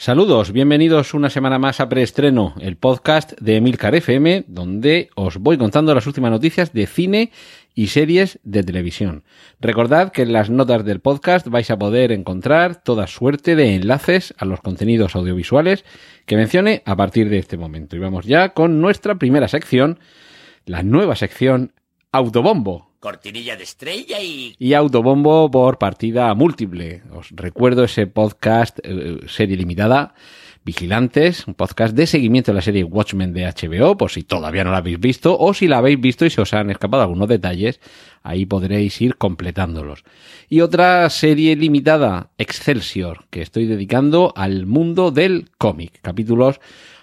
Saludos, bienvenidos una semana más a Preestreno, el podcast de Emilcar FM, donde os voy contando las últimas noticias de cine y series de televisión. Recordad que en las notas del podcast vais a poder encontrar toda suerte de enlaces a los contenidos audiovisuales que mencione a partir de este momento. Y vamos ya con nuestra primera sección, la nueva sección Autobombo, Cortinilla de estrella y... y autobombo por partida múltiple. Os recuerdo ese podcast, eh, serie limitada, Vigilantes, un podcast de seguimiento de la serie Watchmen de HBO, por si todavía no la habéis visto, o si la habéis visto y se os han escapado algunos detalles, ahí podréis ir completándolos. Y otra serie limitada, Excelsior, que estoy dedicando al mundo del cómic. Capítulos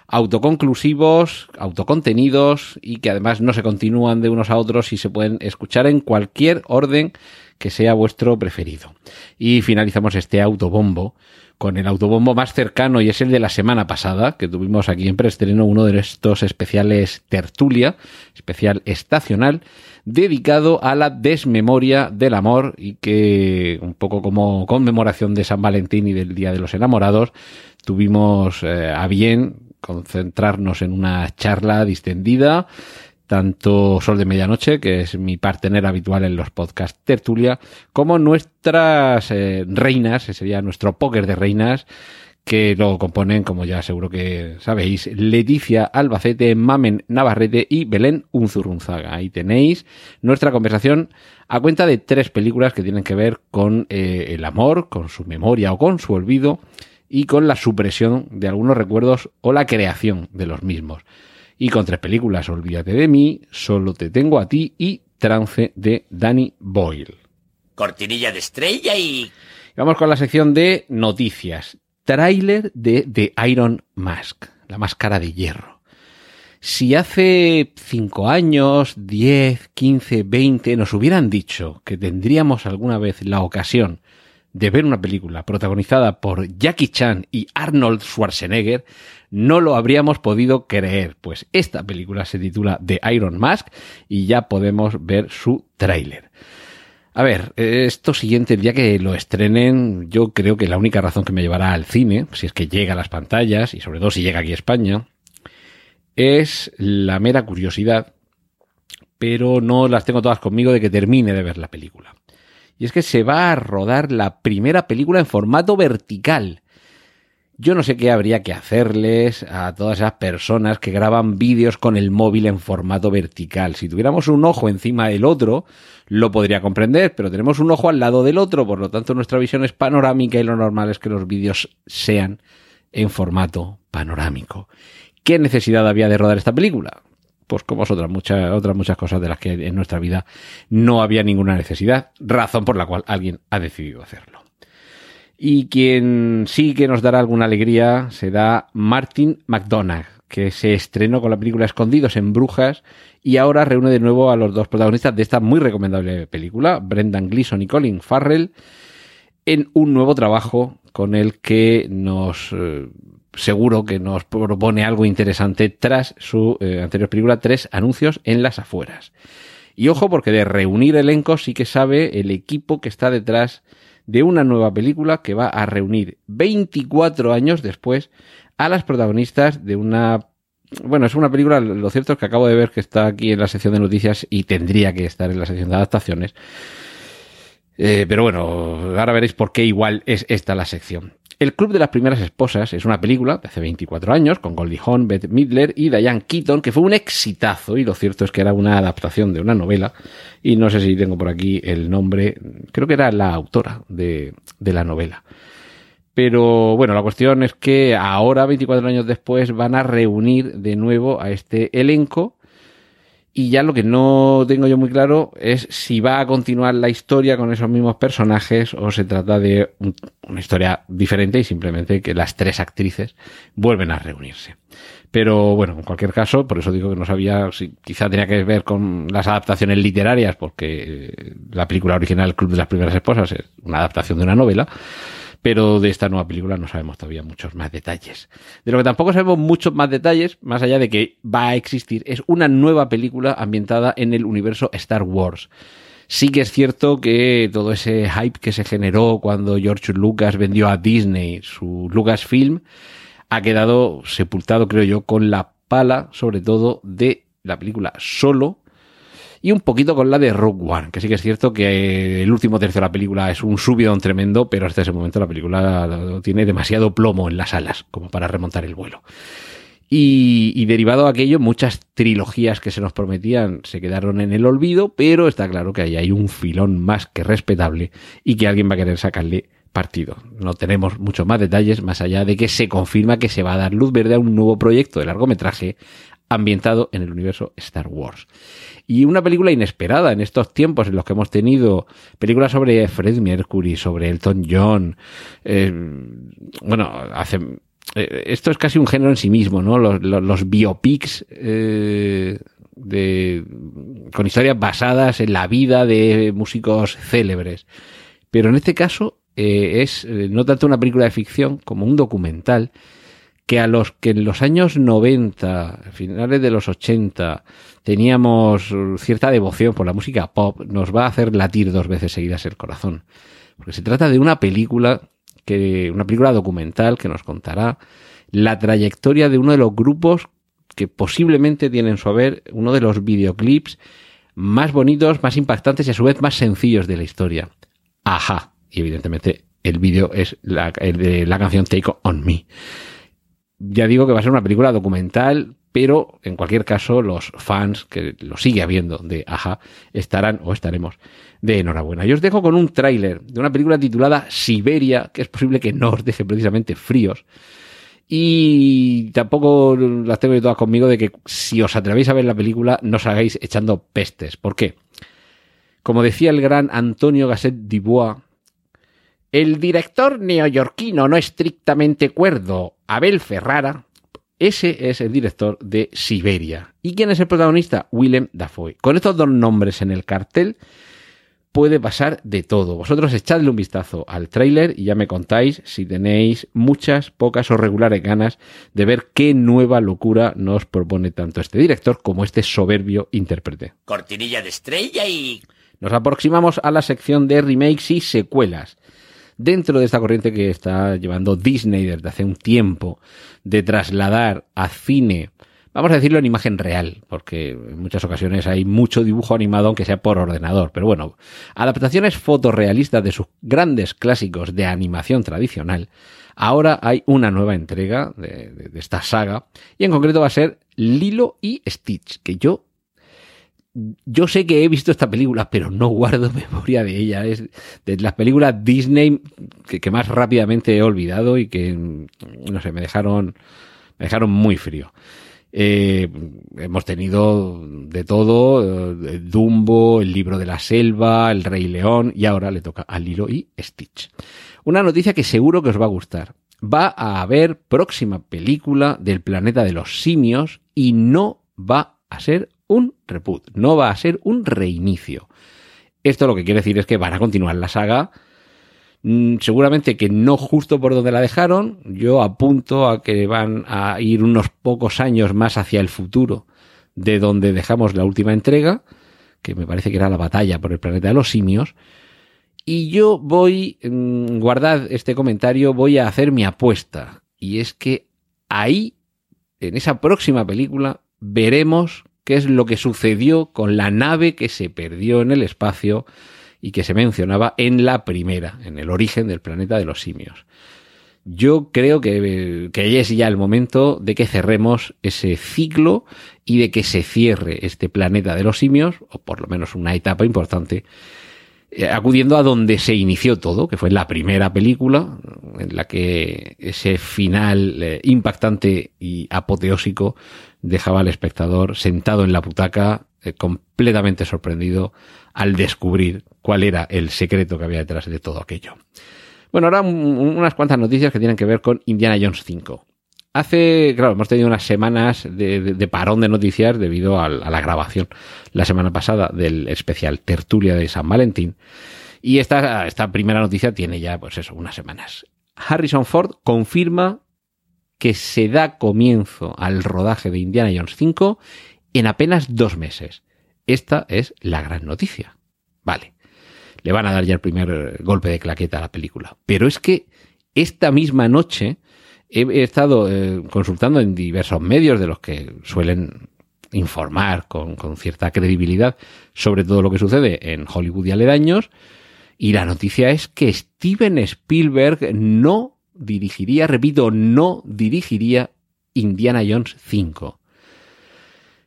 autoconclusivos, autocontenidos y que además no se continúan de unos a otros y se pueden escuchar en cualquier orden que sea vuestro preferido. Y finalizamos este autobombo con el autobombo más cercano y es el de la semana pasada, que tuvimos aquí en preestreno uno de estos especiales tertulia, especial estacional, dedicado a la desmemoria del amor y que un poco como conmemoración de San Valentín y del Día de los Enamorados, tuvimos eh, a bien concentrarnos en una charla distendida, tanto Sol de Medianoche, que es mi partener habitual en los podcasts Tertulia, como nuestras eh, reinas, que sería nuestro póker de reinas, que lo componen, como ya seguro que sabéis, Leticia Albacete, Mamen Navarrete y Belén Unzurunzaga. Ahí tenéis nuestra conversación a cuenta de tres películas que tienen que ver con eh, el amor, con su memoria o con su olvido y con la supresión de algunos recuerdos o la creación de los mismos. Y con tres películas, Olvídate de mí, Solo te tengo a ti y Trance de Danny Boyle. Cortinilla de estrella y... Vamos con la sección de noticias. Tráiler de The Iron Mask, la máscara de hierro. Si hace 5 años, 10, 15, 20 nos hubieran dicho que tendríamos alguna vez la ocasión de ver una película protagonizada por Jackie Chan y Arnold Schwarzenegger, no lo habríamos podido creer, pues esta película se titula The Iron Mask y ya podemos ver su tráiler. A ver, esto siguiente, el día que lo estrenen, yo creo que la única razón que me llevará al cine, si es que llega a las pantallas, y sobre todo si llega aquí a España, es la mera curiosidad, pero no las tengo todas conmigo de que termine de ver la película. Y es que se va a rodar la primera película en formato vertical. Yo no sé qué habría que hacerles a todas esas personas que graban vídeos con el móvil en formato vertical. Si tuviéramos un ojo encima del otro, lo podría comprender, pero tenemos un ojo al lado del otro, por lo tanto nuestra visión es panorámica y lo normal es que los vídeos sean en formato panorámico. ¿Qué necesidad había de rodar esta película? Pues como otras muchas, otras muchas cosas de las que en nuestra vida no había ninguna necesidad, razón por la cual alguien ha decidido hacerlo. Y quien sí que nos dará alguna alegría será Martin McDonagh, que se estrenó con la película Escondidos en Brujas y ahora reúne de nuevo a los dos protagonistas de esta muy recomendable película, Brendan Gleeson y Colin Farrell, en un nuevo trabajo con el que nos eh, seguro que nos propone algo interesante tras su eh, anterior película, Tres anuncios en las afueras. Y ojo porque de reunir elenco sí que sabe el equipo que está detrás de una nueva película que va a reunir 24 años después a las protagonistas de una... Bueno, es una película, lo cierto es que acabo de ver que está aquí en la sección de noticias y tendría que estar en la sección de adaptaciones. Eh, pero bueno, ahora veréis por qué igual es esta la sección. El Club de las Primeras Esposas es una película de hace 24 años con Goldie Hawn, Beth Midler y Diane Keaton que fue un exitazo y lo cierto es que era una adaptación de una novela y no sé si tengo por aquí el nombre, creo que era la autora de, de la novela. Pero bueno, la cuestión es que ahora, 24 años después, van a reunir de nuevo a este elenco y ya lo que no tengo yo muy claro es si va a continuar la historia con esos mismos personajes o se trata de una historia diferente y simplemente que las tres actrices vuelven a reunirse. Pero bueno, en cualquier caso, por eso digo que no sabía si quizá tenía que ver con las adaptaciones literarias, porque eh, la película original, Club de las Primeras Esposas, es una adaptación de una novela pero de esta nueva película no sabemos todavía muchos más detalles. De lo que tampoco sabemos muchos más detalles, más allá de que va a existir, es una nueva película ambientada en el universo Star Wars. Sí que es cierto que todo ese hype que se generó cuando George Lucas vendió a Disney su Lucasfilm ha quedado sepultado, creo yo, con la pala, sobre todo, de la película Solo, y un poquito con la de Rogue One, que sí que es cierto que el último tercio de la película es un subidón tremendo, pero hasta ese momento la película tiene demasiado plomo en las alas como para remontar el vuelo. Y, derivado de aquello, muchas trilogías que se nos prometían se quedaron en el olvido, pero está claro que ahí hay un filón más que respetable y que alguien va a querer sacarle partido. No tenemos muchos más detalles, más allá de que se confirma que se va a dar luz verde a un nuevo proyecto de largometraje ambientado en el universo Star Wars. Y una película inesperada en estos tiempos en los que hemos tenido películas sobre Fred Mercury, sobre Elton John. Eh, bueno, eh, esto es casi un género en sí mismo, ¿no? Los, biopics eh, con historias basadas en la vida de músicos célebres. Pero en este caso es no tanto una película de ficción como un documental que a los que en los años 90, finales de los 80, teníamos cierta devoción por la música pop, nos va a hacer latir dos veces seguidas el corazón. Porque se trata de una película que, una película documental que nos contará la trayectoria de uno de los grupos que posiblemente tienen en su haber uno de los videoclips más bonitos, más impactantes y a su vez más sencillos de la historia. Ajá. Y evidentemente el vídeo es la, el de la canción Take On Me ya digo que va a ser una película documental, pero en cualquier caso los fans que lo sigue habiendo de Aja estarán o estaremos de enhorabuena. Yo os dejo con un tráiler de una película titulada Siberia, que es posible que no os deje precisamente fríos. Y tampoco las tengo todas conmigo de que si os atrevéis a ver la película no os hagáis echando pestes. ¿Por qué? Como decía el gran Antonio Gasset Dubois, el director neoyorquino no estrictamente cuerdo, Abel Ferrara, ese es el director de Siberia. ¿Y quién es el protagonista? Willem Dafoe. Con estos dos nombres en el cartel puede pasar de todo. Vosotros echadle un vistazo al tráiler y ya me contáis si tenéis muchas, pocas o regulares ganas de ver qué nueva locura nos propone tanto este director como este soberbio intérprete. Cortinilla de estrella y... Nos aproximamos a la sección de remakes y secuelas dentro de esta corriente que está llevando Disney desde hace un tiempo de trasladar a cine, vamos a decirlo en imagen real, porque en muchas ocasiones hay mucho dibujo animado aunque sea por ordenador, pero bueno, adaptaciones fotorrealistas de sus grandes clásicos de animación tradicional. Ahora hay una nueva entrega de, de esta saga y en concreto va a ser Lilo y Stitch, que yo yo sé que he visto esta película, pero no guardo memoria de ella. Es de las películas Disney que, más rápidamente he olvidado y que, no sé, me dejaron, me dejaron muy frío. Eh, hemos tenido de todo, eh, Dumbo, el libro de la selva, el Rey León y ahora le toca a Lilo y Stitch. Una noticia que seguro que os va a gustar. Va a haber próxima película del planeta de los simios y no va a ser un reboot, no va a ser un reinicio. Esto lo que quiere decir es que van a continuar la saga. Mm, seguramente que no justo por donde la dejaron. Yo apunto a que van a ir unos pocos años más hacia el futuro de donde dejamos la última entrega, que me parece que era la batalla por el planeta de los simios. Y yo voy, mm, guardad este comentario, voy a hacer mi apuesta. Y es que ahí, en esa próxima película, veremos qué es lo que sucedió con la nave que se perdió en el espacio y que se mencionaba en la primera, en el origen del planeta de los simios. Yo creo que, que es ya el momento de que cerremos ese ciclo y de que se cierre este planeta de los simios, o por lo menos una etapa importante, acudiendo a donde se inició todo, que fue la primera película, en la que ese final eh, impactante y apoteósico dejaba al espectador sentado en la butaca, eh, completamente sorprendido al descubrir cuál era el secreto que había detrás de todo aquello. Bueno, ahora unas cuantas noticias que tienen que ver con Indiana Jones 5. Hace, claro, hemos tenido unas semanas de, de- parón de noticias debido al- a, la grabación la semana pasada del especial Tertulia de San Valentín. Y esta, esta primera noticia tiene ya, pues eso, unas semanas. Harrison Ford confirma que se da comienzo al rodaje de Indiana Jones 5 en apenas dos meses. Esta es la gran noticia. Vale. Le van a dar ya el primer golpe de claqueta a la película. Pero es que esta misma noche he, estado eh, consultando en diversos medios de los que suelen informar con, con cierta credibilidad sobre todo lo que sucede en Hollywood y aledaños. Y la noticia es que Steven Spielberg no dirigiría, repito, no dirigiría Indiana Jones 5.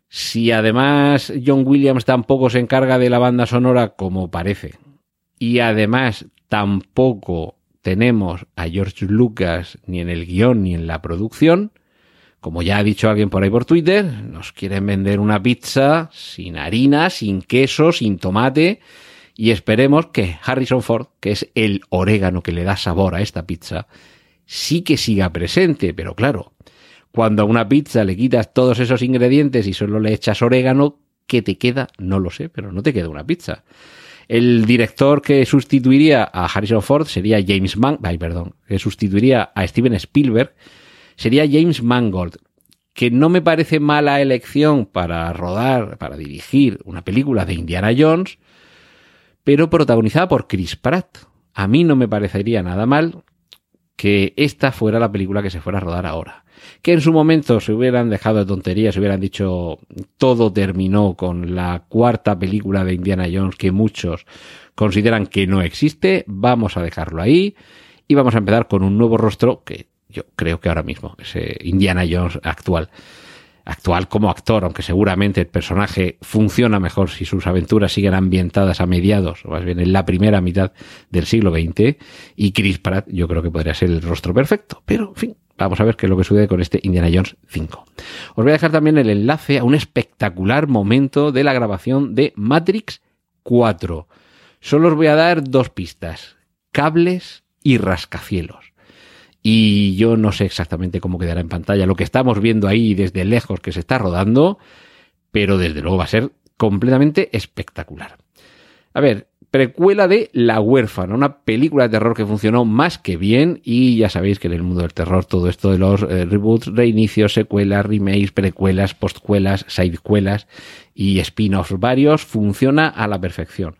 Si además John Williams tampoco se encarga de la banda sonora como parece, y además tampoco tenemos a George Lucas ni en el guion ni en la producción, como ya ha dicho alguien por ahí por Twitter, nos quieren vender una pizza sin harina, sin queso, sin tomate, y esperemos que Harrison Ford, que es el orégano que le da sabor a esta pizza, sí que siga presente, pero claro, cuando a una pizza le quitas todos esos ingredientes y solo le echas orégano, ¿qué te queda? No lo sé, pero no te queda una pizza. El director que sustituiría a Harrison Ford sería James Mann, ay, perdón, que sustituiría a Steven Spielberg, sería James Mangold, que no me parece mala elección para rodar, para dirigir una película de Indiana Jones, pero protagonizada por Chris Pratt. A mí no me parecería nada mal que esta fuera la película que se fuera a rodar ahora. Que en su momento se hubieran dejado de tonterías, se hubieran dicho todo terminó con la cuarta película de Indiana Jones que muchos consideran que no existe, vamos a dejarlo ahí y vamos a empezar con un nuevo rostro que yo creo que ahora mismo es eh, Indiana Jones actual. Actual como actor, aunque seguramente el personaje funciona mejor si sus aventuras siguen ambientadas a mediados, o más bien en la primera mitad del siglo XX, y Chris Pratt yo creo que podría ser el rostro perfecto. Pero, en fin, vamos a ver qué es lo que sucede con este Indiana Jones 5. Os voy a dejar también el enlace a un espectacular momento de la grabación de Matrix 4. Solo os voy a dar dos pistas, cables y rascacielos y yo no sé exactamente cómo quedará en pantalla lo que estamos viendo ahí desde lejos que se está rodando, pero desde luego va a ser completamente espectacular. A ver, precuela de La huérfana, una película de terror que funcionó más que bien y ya sabéis que en el mundo del terror todo esto de los eh, reboots, reinicios, secuelas, remakes, precuelas, postcuelas, sidecuelas y spin-offs varios funciona a la perfección.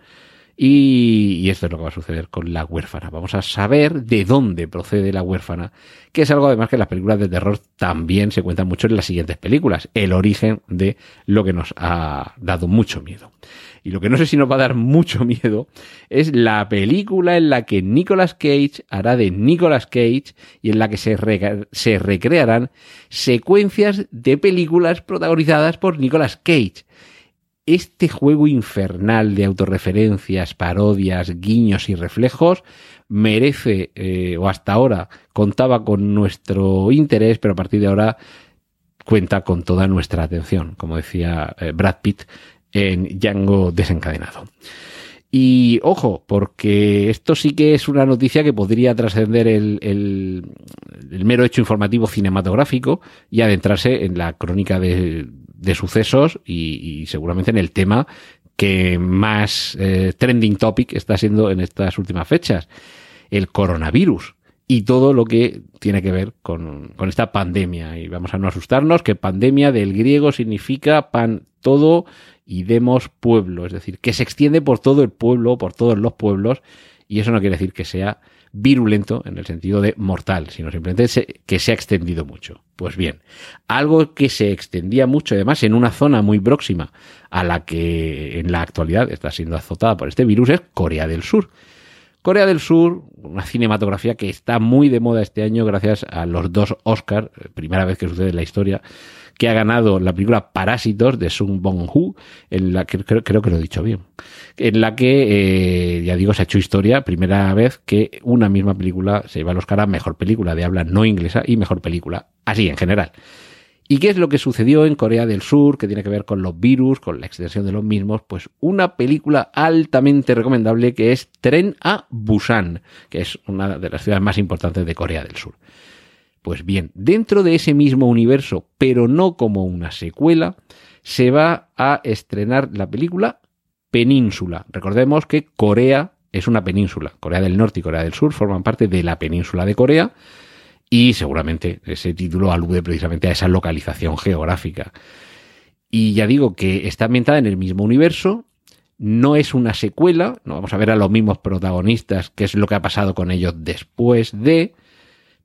Y, y, esto es lo que va a suceder con la huérfana. Vamos a saber de dónde procede la huérfana, que es algo además que las películas de terror también se cuentan mucho en las siguientes películas, el origen de lo que nos ha dado mucho miedo. Y lo que no sé si nos va a dar mucho miedo es la película en la que Nicolas Cage hará de Nicolas Cage y en la que se, se recrearán secuencias de películas protagonizadas por Nicolas Cage este juego infernal de autorreferencias, parodias, guiños y reflejos merece, eh, o hasta ahora contaba con nuestro interés, pero a partir de ahora cuenta con toda nuestra atención, como decía eh, Brad Pitt en Django desencadenado. Y ojo, porque esto sí que es una noticia que podría trascender el, el, el, mero hecho informativo cinematográfico y adentrarse en la crónica de, de sucesos y, seguramente en el tema que más eh, trending topic está siendo en estas últimas fechas, el coronavirus y todo lo que tiene que ver con, con esta pandemia. Y vamos a no asustarnos que pandemia del griego significa pan todo y demos pueblo, es decir, que se extiende por todo el pueblo, por todos los pueblos, y eso no quiere decir que sea virulento en el sentido de mortal, sino simplemente que se ha extendido mucho. Pues bien, algo que se extendía mucho, además, en una zona muy próxima a la que en la actualidad está siendo azotada por este virus es Corea del Sur. Corea del Sur, una cinematografía que está muy de moda este año gracias a los dos Oscar, primera vez que sucede en la historia, que ha ganado la película Parásitos de Sung Bong-hu, en la que creo, creo, que lo he dicho bien, en la que, eh, ya digo, se ha hecho historia, primera vez que una misma película se lleva al Oscar a mejor película de habla no inglesa y mejor película, así en general. ¿Y qué es lo que sucedió en Corea del Sur, que tiene que ver con los virus, con la extensión de los mismos? Pues una película altamente recomendable que es Tren a Busan, que es una de las ciudades más importantes de Corea del Sur. Pues bien, dentro de ese mismo universo, pero no como una secuela, se va a estrenar la película Península. Recordemos que Corea es una península. Corea del Norte y Corea del Sur forman parte de la península de Corea y seguramente ese título alude precisamente a esa localización geográfica. Y ya digo que está ambientada en el mismo universo, no es una secuela, no vamos a ver a los mismos protagonistas, qué es lo que ha pasado con ellos después de,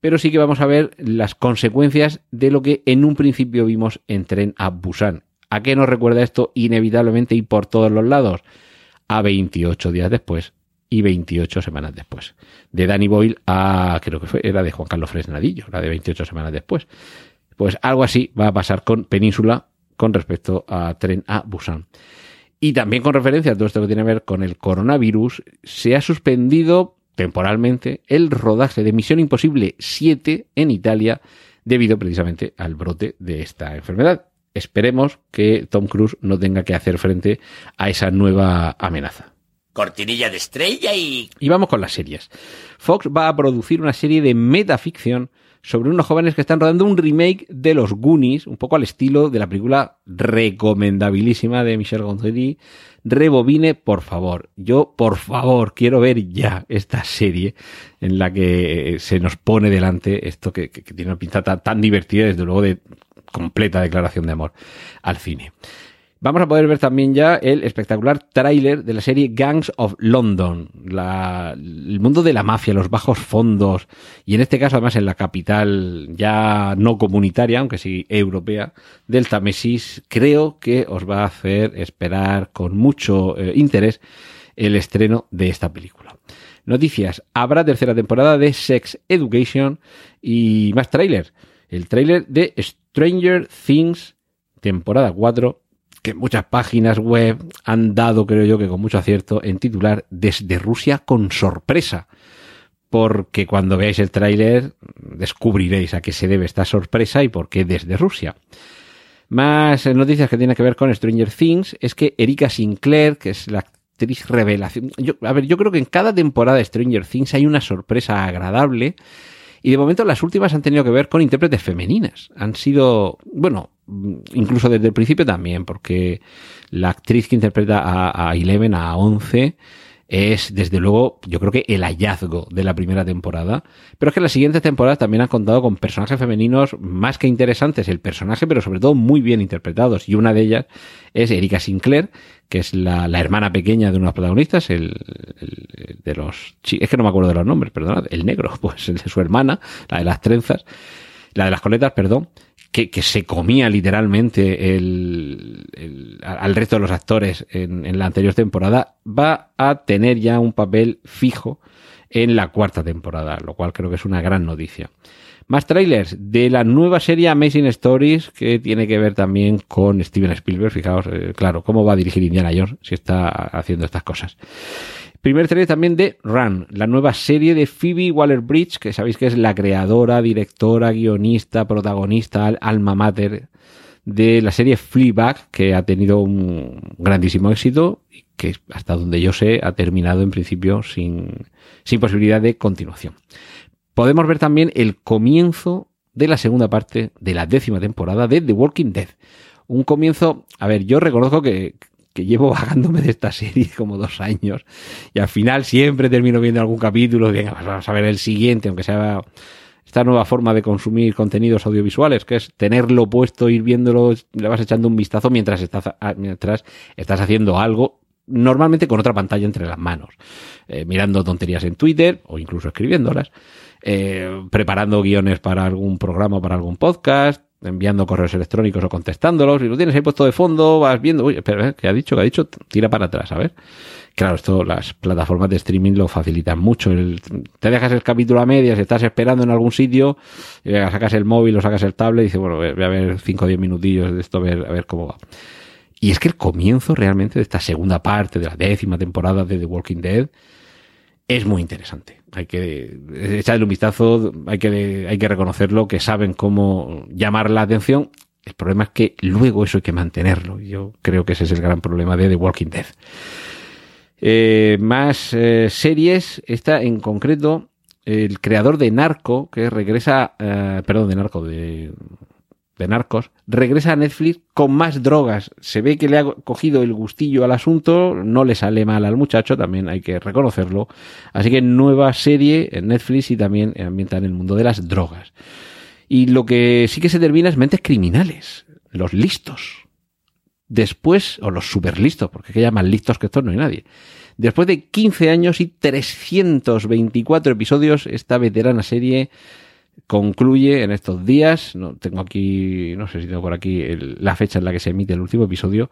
pero sí que vamos a ver las consecuencias de lo que en un principio vimos en Tren a Busan. ¿A qué nos recuerda esto inevitablemente y por todos los lados? A 28 días después y 28 semanas después. De Danny Boyle a, creo que fue, era de Juan Carlos Fresnadillo, la de 28 semanas después. Pues algo así va a pasar con Península con respecto a Tren a Busan. Y también con referencia a todo esto que tiene que ver con el coronavirus, se ha suspendido temporalmente el rodaje de Misión Imposible 7 en Italia debido precisamente al brote de esta enfermedad. Esperemos que Tom Cruise no tenga que hacer frente a esa nueva amenaza. Cortinilla de estrella y... Y vamos con las series. Fox va a producir una serie de metaficción sobre unos jóvenes que están rodando un remake de los Goonies, un poco al estilo de la película recomendabilísima de Michel Gondry. Rebobine, por favor. Yo, por favor, quiero ver ya esta serie en la que se nos pone delante esto que, tiene una pinta tan, tan divertida, desde luego de completa declaración de amor al cine. Vamos a poder ver también ya el espectacular tráiler de la serie Gangs of London, el mundo de la mafia, los bajos fondos, y en este caso además en la capital ya no comunitaria, aunque sí europea, del Támesis, creo que os va a hacer esperar con mucho eh, interés el estreno de esta película. Noticias, habrá tercera temporada de Sex Education y más tráiler. El tráiler de Stranger Things, temporada 4, que muchas páginas web han dado, creo yo, que con mucho acierto, en titular Desde Rusia con sorpresa. Porque cuando veáis el tráiler descubriréis a qué se debe esta sorpresa y por qué desde Rusia. Más noticias que tienen que ver con Stranger Things es que Erika Sinclair, que es la actriz revelación. A ver, yo creo que en cada temporada de Stranger Things hay una sorpresa agradable. Y de momento las últimas han tenido que ver con intérpretes femeninas. Han sido, bueno, incluso desde el principio también, porque la actriz que interpreta a, a Eleven, a 11, es desde luego yo creo que el hallazgo de la primera temporada. Pero es que las siguientes temporadas también han contado con personajes femeninos más que interesantes el personaje pero sobre todo muy bien interpretados. Y una de ellas es Erika Sinclair que es la, hermana pequeña de uno de los protagonistas el, de los es que no me acuerdo de los nombres perdonad el negro pues el de su hermana la de las trenzas la de las coletas perdón que, se comía literalmente el, al resto de los actores en, en, la anterior temporada, va a tener ya un papel fijo en la cuarta temporada, lo cual creo que es una gran noticia. Más trailers de la nueva serie Amazing Stories que tiene que ver también con Steven Spielberg. Fijaos, eh, claro, cómo va a dirigir Indiana Jones si está haciendo estas cosas. Primer trailer también de Run, la nueva serie de Phoebe Waller-Bridge, que sabéis que es la creadora, directora, guionista, protagonista, alma mater de la serie Fleabag, que ha tenido un grandísimo éxito y que hasta donde yo sé ha terminado en principio sin, sin posibilidad de continuación. Podemos ver también el comienzo de la segunda parte de la décima temporada de The Walking Dead. Un comienzo, a ver, yo reconozco que, que llevo vagándome de esta serie como dos años y al final siempre termino viendo algún capítulo, venga, pues vamos a ver el siguiente, aunque sea esta nueva forma de consumir contenidos audiovisuales, que es tenerlo puesto, ir viéndolo, le vas echando un vistazo mientras estás, mientras estás haciendo algo, normalmente con otra pantalla entre las manos, eh, mirando tonterías en Twitter o incluso escribiéndolas, eh, preparando guiones para algún programa, para algún podcast, enviando correos electrónicos o contestándolos, y lo tienes ahí puesto de fondo, vas viendo, uy, espera, ¿qué ha dicho? ¿Qué ha dicho? Tira para atrás, a ver. Claro, esto las plataformas de streaming lo facilitan mucho. te dejas el capítulo a medias, estás esperando en algún sitio, y sacas el móvil o sacas el tablet y dices, bueno, voy a ver 5 o 10 minutillos de esto, a ver, a ver cómo va. Y es que el comienzo realmente de esta segunda parte de la décima temporada de The Walking Dead es muy interesante. Hay que echarle un vistazo, hay que, hay que reconocerlo, que saben cómo llamar la atención. El problema es que luego eso hay que mantenerlo. Yo creo que ese es el gran problema de The Walking Dead. Eh, más eh, series, esta en concreto el creador de Narco, que regresa, perdón, de Narco, de, de Narcos, regresa a Netflix con más drogas. Se ve que le ha cogido el gustillo al asunto, no le sale mal al muchacho, también hay que reconocerlo. Así que nueva serie en Netflix y también ambienta en el mundo de las drogas. Y lo que sí que se termina es mentes criminales, los listos. Después, o los super listos, porque que ya más listos que estos no hay nadie. Después de 15 años y 324 episodios, esta veterana serie concluye en estos días. No tengo aquí, no sé si tengo por aquí el- la fecha en la que se emite el último episodio,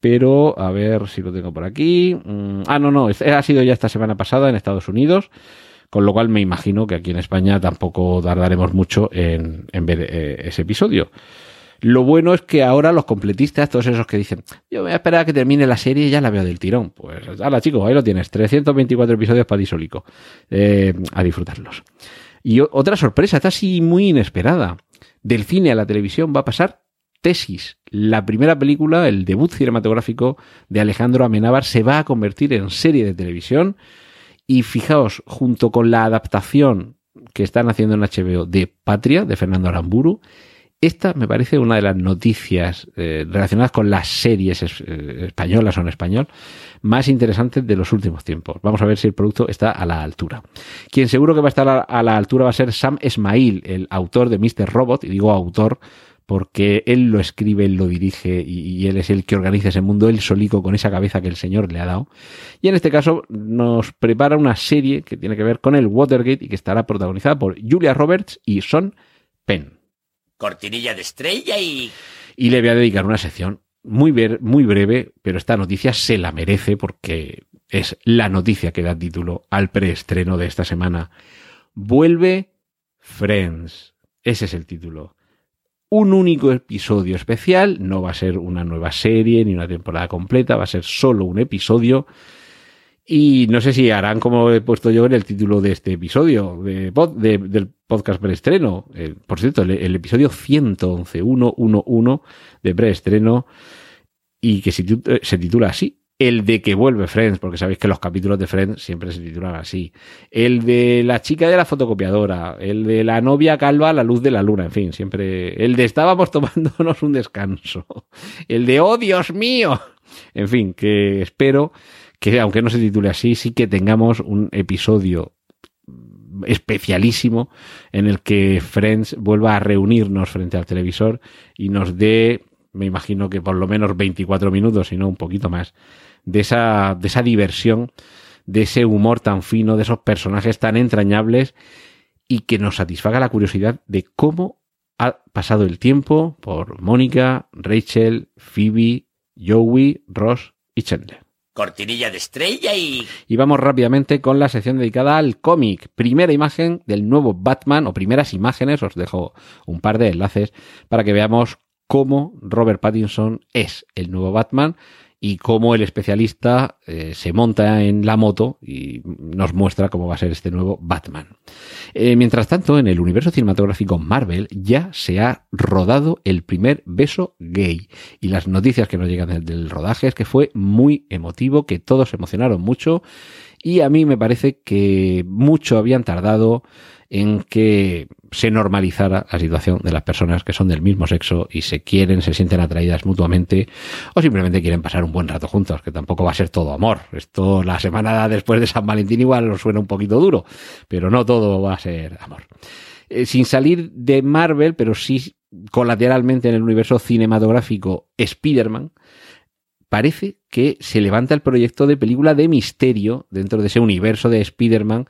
pero a ver si lo tengo por aquí. Mm, ah, no, no, ha sido ya esta semana pasada en Estados Unidos, con lo cual me imagino que aquí en España tampoco tardaremos mucho en, ver eh, ese episodio. Lo bueno es que ahora los completistas, todos esos que dicen, yo voy a esperar a que termine la serie y ya la veo del tirón. Pues, hala chicos, ahí lo tienes, 324 episodios para ti solico. Eh, a disfrutarlos. Y otra sorpresa, está así muy inesperada. Del cine a la televisión va a pasar Tesis. La primera película, el debut cinematográfico de Alejandro Amenábar, se va a convertir en serie de televisión. Y fijaos, junto con la adaptación que están haciendo en HBO de Patria, de Fernando Aramburu, esta me parece una de las noticias eh, relacionadas con las series es- eh, españolas o en español más interesantes de los últimos tiempos. Vamos a ver si el producto está a la altura. Quien seguro que va a estar a, la altura va a ser Sam Esmail, el autor de Mr. Robot, y digo autor porque él lo escribe, él lo dirige y, él es el que organiza ese mundo, él solico con esa cabeza que el señor le ha dado. Y en este caso nos prepara una serie que tiene que ver con el Watergate y que estará protagonizada por Julia Roberts y Sean Penn Cortinilla de estrella y... y le voy a dedicar una sección muy, ver- muy breve, pero esta noticia se la merece porque es la noticia que da título al preestreno de esta semana. Vuelve Friends. Ese es el título. Un único episodio especial, no va a ser una nueva serie ni una temporada completa, va a ser solo un episodio. Y no sé si harán como he puesto yo en el título de este episodio de pod- de- del podcast preestreno. Eh, por cierto, el, el episodio 111, 111 de preestreno y que se, eh, se titula así. El de que vuelve Friends, porque sabéis que los capítulos de Friends siempre se titulan así. El de la chica de la fotocopiadora. El de la novia calva a la luz de la luna. En fin, siempre. El de estábamos tomándonos un descanso. El de oh Dios mío. En fin, que espero que aunque no se titule así, sí que tengamos un episodio especialísimo en el que Friends vuelva a reunirnos frente al televisor y nos dé, me imagino que por lo menos 24 minutos, si no un poquito más, de esa, de esa diversión, de ese humor tan fino, de esos personajes tan entrañables y que nos satisfaga la curiosidad de cómo ha pasado el tiempo por Mónica, Rachel, Phoebe, Joey, Ross y Chandler. Cortinilla de estrella y... Y vamos rápidamente con la sección dedicada al cómic. Primera imagen del nuevo Batman, o primeras imágenes, os dejo un par de enlaces para que veamos cómo Robert Pattinson es el nuevo Batman y cómo el especialista eh, se monta en la moto y nos muestra cómo va a ser este nuevo Batman. Eh, mientras tanto, en el universo cinematográfico Marvel ya se ha rodado el primer beso gay. Y las noticias que nos llegan del, del rodaje es que fue muy emotivo, que todos se emocionaron mucho. Y a mí me parece que mucho habían tardado en que se normalizara la situación de las personas que son del mismo sexo y se quieren, se sienten atraídas mutuamente o simplemente quieren pasar un buen rato juntos, que tampoco va a ser todo amor. Esto la semana después de San Valentín igual nos suena un poquito duro, pero no todo va a ser amor. Eh, sin salir de Marvel, pero sí colateralmente en el universo cinematográfico Spider-Man, parece que se levanta el proyecto de película de misterio dentro de ese universo de Spider-Man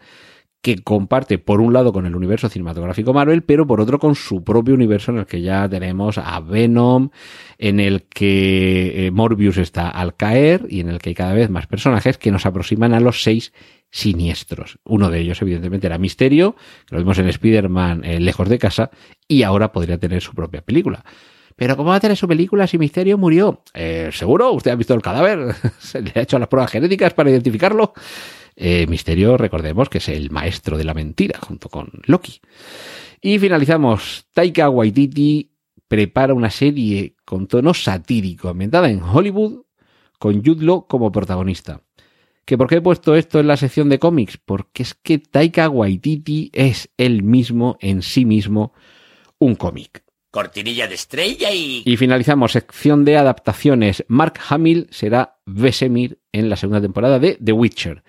que comparte por un lado con el universo cinematográfico Marvel, pero por otro con su propio universo en el que ya tenemos a Venom, en el que eh, Morbius está al caer y en el que hay cada vez más personajes que nos aproximan a los seis siniestros. Uno de ellos, evidentemente, era Misterio, que lo vimos en Spider-Man eh, lejos de casa, y ahora podría tener su propia película. Pero ¿cómo va a tener su película si Misterio murió? Eh, ¿Seguro? ¿Usted ha visto el cadáver? ¿Se le ha hecho las pruebas genéticas para identificarlo? Eh, Misterio, recordemos que es el maestro de la mentira, junto con Loki. Y finalizamos. Taika Waititi prepara una serie con tono satírico, ambientada en Hollywood, con Law como protagonista. ¿Que por qué he puesto esto en la sección de cómics? Porque es que Taika Waititi es él mismo, en sí mismo, un cómic. Cortinilla de estrella y... Y finalizamos sección de adaptaciones. Mark Hamill será Vesemir en la segunda temporada de The Witcher.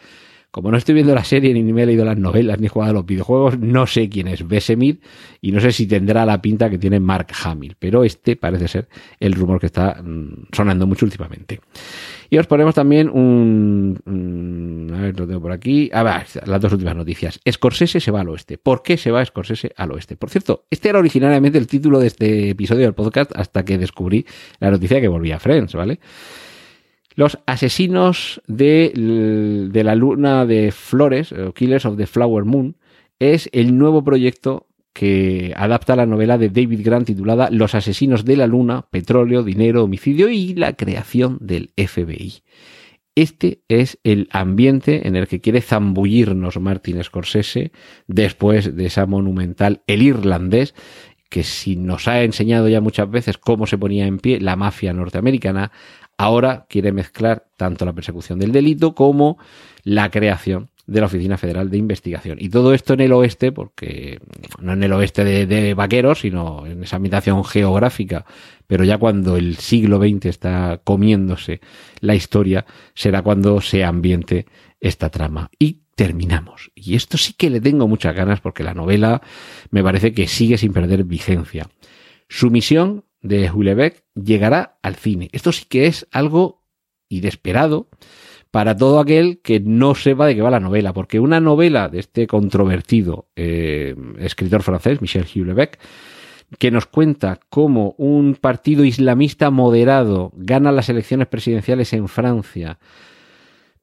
Como no estoy viendo la serie, ni me he leído las novelas, ni he jugado a los videojuegos, no sé quién es Vesemir y no sé si tendrá la pinta que tiene Mark Hamill, pero este parece ser el rumor que está mm, sonando mucho últimamente. Y os ponemos también un, un- a ver, lo tengo por aquí. A ver, las dos últimas noticias. Scorsese se va al oeste. ¿Por qué se va Scorsese al oeste? Por cierto, este era originariamente el título de este episodio del podcast hasta que descubrí la noticia que volvía a Friends, ¿vale? Los asesinos de, la luna de flores, Killers of the Flower Moon, es el nuevo proyecto que adapta la novela de David Grant titulada Los asesinos de la luna, petróleo, dinero, homicidio y la creación del FBI. Este es el ambiente en el que quiere zambullirnos Martin Scorsese después de esa monumental El Irlandés, que si nos ha enseñado ya muchas veces cómo se ponía en pie la mafia norteamericana, ahora quiere mezclar tanto la persecución del delito como la creación de la Oficina Federal de Investigación. Y todo esto en el oeste, porque no en el oeste de, vaqueros, sino en esa ambientación geográfica, pero ya cuando el siglo XX está comiéndose la historia, será cuando se ambiente esta trama. Y terminamos. Y esto sí que le tengo muchas ganas porque la novela me parece que sigue sin perder vigencia. Su misión de Hulebeck llegará al cine. Esto sí que es algo inesperado para todo aquel que no sepa de qué va la novela, porque una novela de este controvertido eh, escritor francés, Michel Houellebecq, que nos cuenta cómo un partido islamista moderado gana las elecciones presidenciales en Francia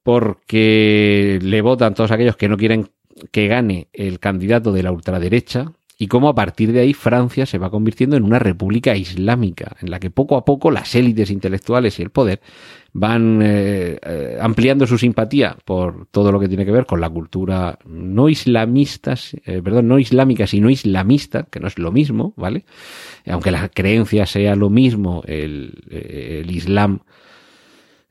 porque le votan todos aquellos que no quieren que gane el candidato de la ultraderecha y cómo a partir de ahí Francia se va convirtiendo en una república islámica en la que poco a poco las élites intelectuales y el poder van eh, eh, ampliando su simpatía por todo lo que tiene que ver con la cultura no islamista, eh, perdón, no islámica, sino islamista, que no es lo mismo, ¿vale? Aunque la creencia sea lo mismo, el, el Islam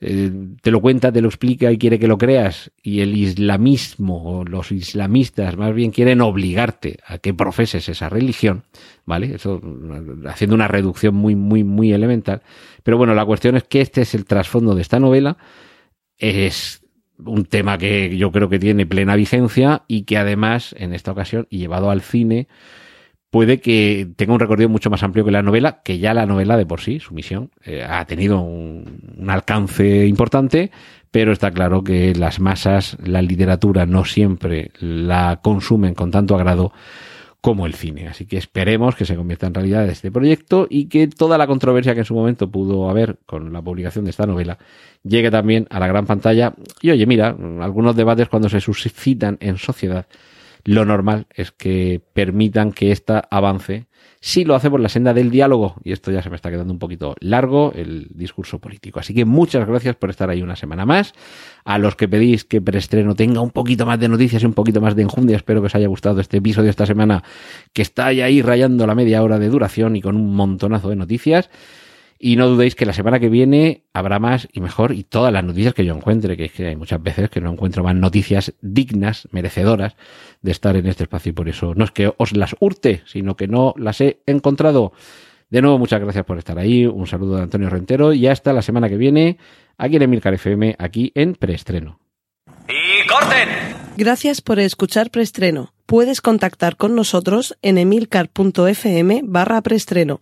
eh, te lo cuenta, te lo explica y quiere que lo creas, y el islamismo o los islamistas más bien quieren obligarte a que profeses esa religión, ¿vale? Eso haciendo una reducción muy, muy, muy elemental. Pero bueno, la cuestión es que este es el trasfondo de esta novela, es un tema que yo creo que tiene plena vigencia y que además, en esta ocasión, y llevado al cine, puede que tenga un recorrido mucho más amplio que la novela, que ya la novela de por sí, su misión, eh, ha tenido un, un, alcance importante, pero está claro que las masas, la literatura no siempre la consumen con tanto agrado como el cine. Así que esperemos que se convierta en realidad este proyecto y que toda la controversia que en su momento pudo haber con la publicación de esta novela llegue también a la gran pantalla. Y oye, mira, algunos debates cuando se suscitan en sociedad lo normal es que permitan que ésta avance si lo hace por la senda del diálogo. Y esto ya se me está quedando un poquito largo, el discurso político. Así que muchas gracias por estar ahí una semana más. A los que pedís que preestreno tenga un poquito más de noticias y un poquito más de enjundia, espero que os haya gustado este episodio esta semana, que está ahí rayando la media hora de duración y con un montonazo de noticias. Y no dudéis que la semana que viene habrá más y mejor y todas las noticias que yo encuentre, que es que hay muchas veces que no encuentro más noticias dignas, merecedoras de estar en este espacio y por eso no es que os las hurte, sino que no las he encontrado. De nuevo, muchas gracias por estar ahí. Un saludo de Antonio Rentero y hasta la semana que viene aquí en Emilcar FM, aquí en Preestreno. ¡Y corten! Gracias por escuchar Preestreno. Puedes contactar con nosotros en emilcar.fm barra preestreno